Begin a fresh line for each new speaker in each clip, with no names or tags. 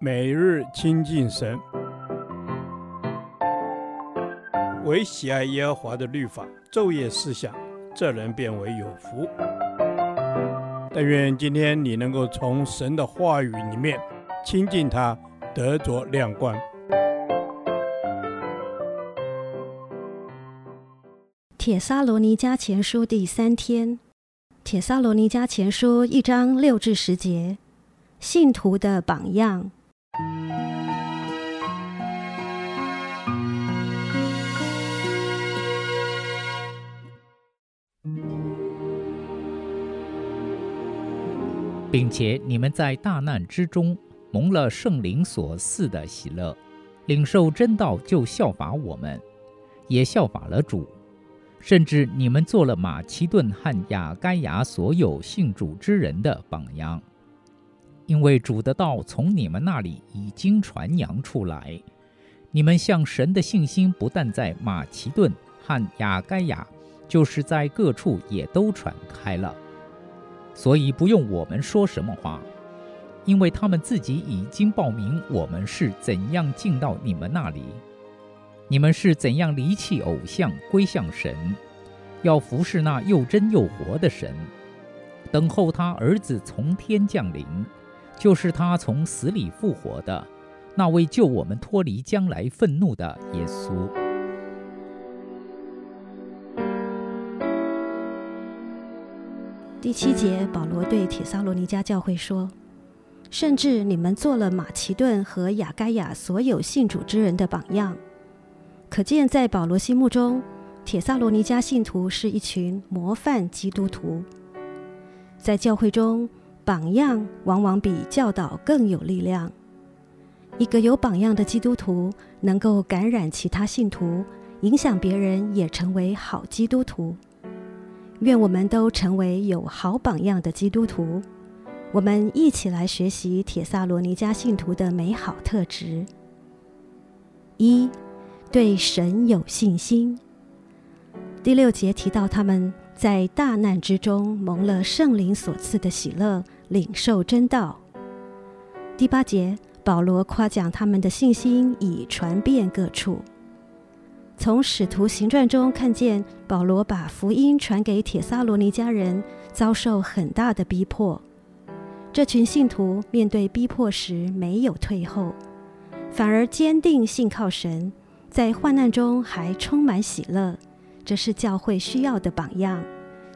每日亲近神，唯喜爱耶和华的律法，昼夜思想，这人便为有福。但愿今天你能够从神的话语里面亲近他，得着亮光。
帖撒罗尼迦前书第三天，帖撒罗尼迦前书一章六至十节，信徒的榜样。
并且你们在大难之中蒙了圣灵所赐的喜乐，领受真道，就效法我们，也效法了主。甚至你们做了马其顿和亚该亚所有信主之人的榜样。因为主的道从你们那里已经传扬出来，你们向神的信心不但在马其顿和亚该亚，就是在各处也都传开了。所以不用我们说什么话，因为他们自己已经报明我们是怎样进到你们那里，你们是怎样离弃偶像归向神，要服侍那又真又活的神，等候他儿子从天降临。就是他从死里复活的那位救我们脱离将来愤怒的耶稣。
第七节，保罗对帖撒罗尼迦教会说：“甚至你们做了马其顿和亚该亚所有信主之人的榜样。”可见，在保罗心目中，帖撒罗尼迦信徒是一群模范基督徒，在教会中。榜样往往比教导更有力量。一个有榜样的基督徒，能够感染其他信徒，影响别人也成为好基督徒。愿我们都成为有好榜样的基督徒。我们一起来学习帖撒罗尼迦信徒的美好特质：一、对神有信心。第六节提到他们在大难之中蒙了圣灵所赐的喜乐。领受真道。第八节，保罗夸奖他们的信心已传遍各处。从使徒行传中看见，保罗把福音传给铁撒罗尼迦人，遭受很大的逼迫。这群信徒面对逼迫时没有退后，反而坚定信靠神，在患难中还充满喜乐。这是教会需要的榜样，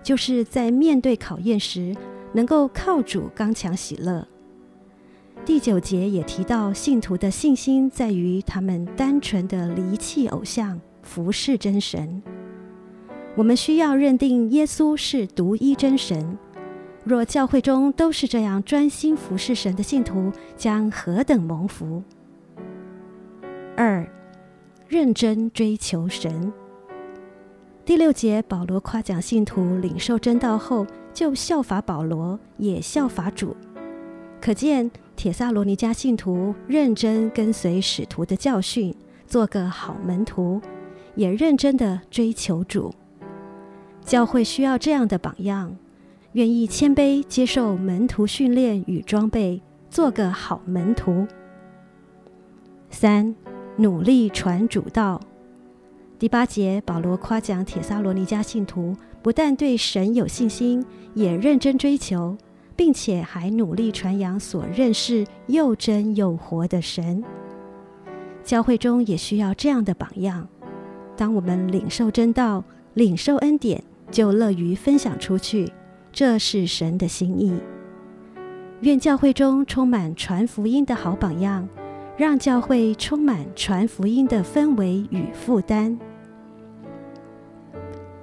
就是在面对考验时。能够靠主刚强喜乐。第九节也提到，信徒的信心在于他们单纯的离弃偶像，服侍真神。我们需要认定耶稣是独一真神。若教会中都是这样专心服侍神的信徒，将何等蒙福！二，认真追求神。第六节，保罗夸奖信徒领受真道后，就效法保罗，也效法主。可见铁萨罗尼迦信徒认真跟随使徒的教训，做个好门徒，也认真的追求主。教会需要这样的榜样，愿意谦卑接受门徒训练与装备，做个好门徒。三，努力传主道。第八节，保罗夸奖铁萨罗尼迦信徒，不但对神有信心，也认真追求，并且还努力传扬所认识又真又活的神。教会中也需要这样的榜样。当我们领受真道、领受恩典，就乐于分享出去，这是神的心意。愿教会中充满传福音的好榜样，让教会充满传福音的氛围与负担。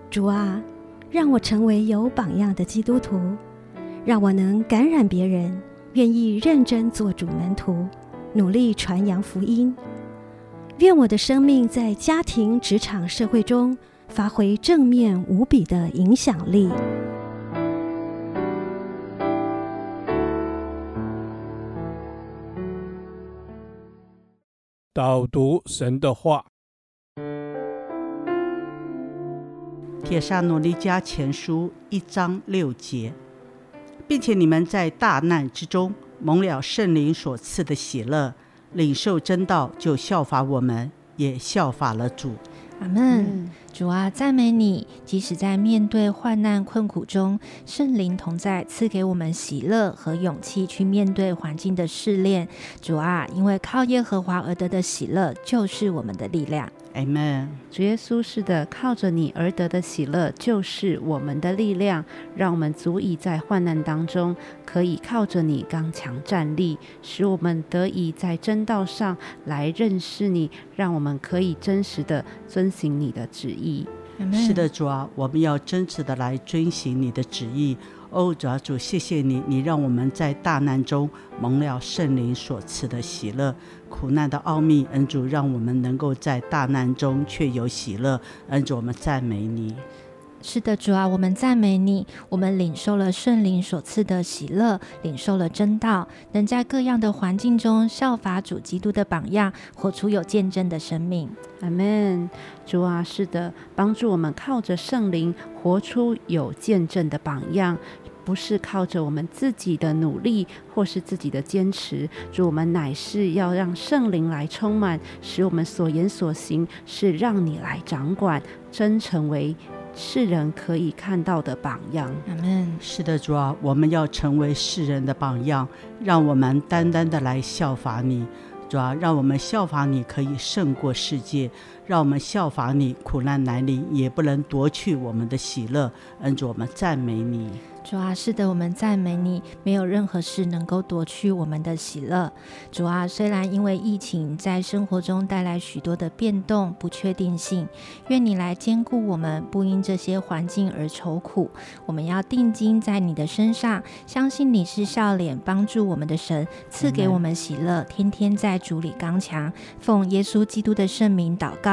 主啊，让我成为有榜样的基督徒，让我能感染别人，愿意认真做主门徒，努力传扬福音。愿我的生命在家庭、职场、社会中发挥正面无比的影响力。
导读神的话。
铁沙罗尼迦前书一章六节，并且你们在大难之中蒙了圣灵所赐的喜乐，领受真道就效法我们，也效法了主。
阿门。主啊，赞美你！即使在面对患难困苦中，圣灵同在，赐给我们喜乐和勇气去面对环境的试炼。主啊，因为靠耶和华而得的喜乐，就是我们的力量。
Amen。
主耶稣是的，靠着你而得的喜乐就是我们的力量，让我们足以在患难当中可以靠着你刚强站立，使我们得以在真道上来认识你，让我们可以真实的遵行你的旨意。
是的，主啊，我们要真实的来遵行你的旨意。哦，主啊，主，谢谢你，你让我们在大难中蒙了圣灵所赐的喜乐。苦难的奥秘，恩主让我们能够在大难中却有喜乐，恩主我们赞美你。
是的，主啊，我们赞美你。我们领受了圣灵所赐的喜乐，领受了真道，能在各样的环境中效法主基督的榜样，活出有见证的生命。
阿门。主啊，是的，帮助我们靠着圣灵活出有见证的榜样。不是靠着我们自己的努力或是自己的坚持，主，我们乃是要让圣灵来充满，使我们所言所行是让你来掌管，真成为世人可以看到的榜样。
阿门。
是的，主啊，我们要成为世人的榜样，让我们单单的来效法你。主啊，让我们效法你，可以胜过世界；让我们效法你，苦难来临也不能夺去我们的喜乐。恩主，我们赞美你。
主啊，是的，我们赞美你，没有任何事能够夺去我们的喜乐。主啊，虽然因为疫情在生活中带来许多的变动、不确定性，愿你来兼顾我们，不因这些环境而愁苦。我们要定睛在你的身上，相信你是笑脸帮助我们的神，赐给我们喜乐，天天在主里刚强。奉耶稣基督的圣名祷告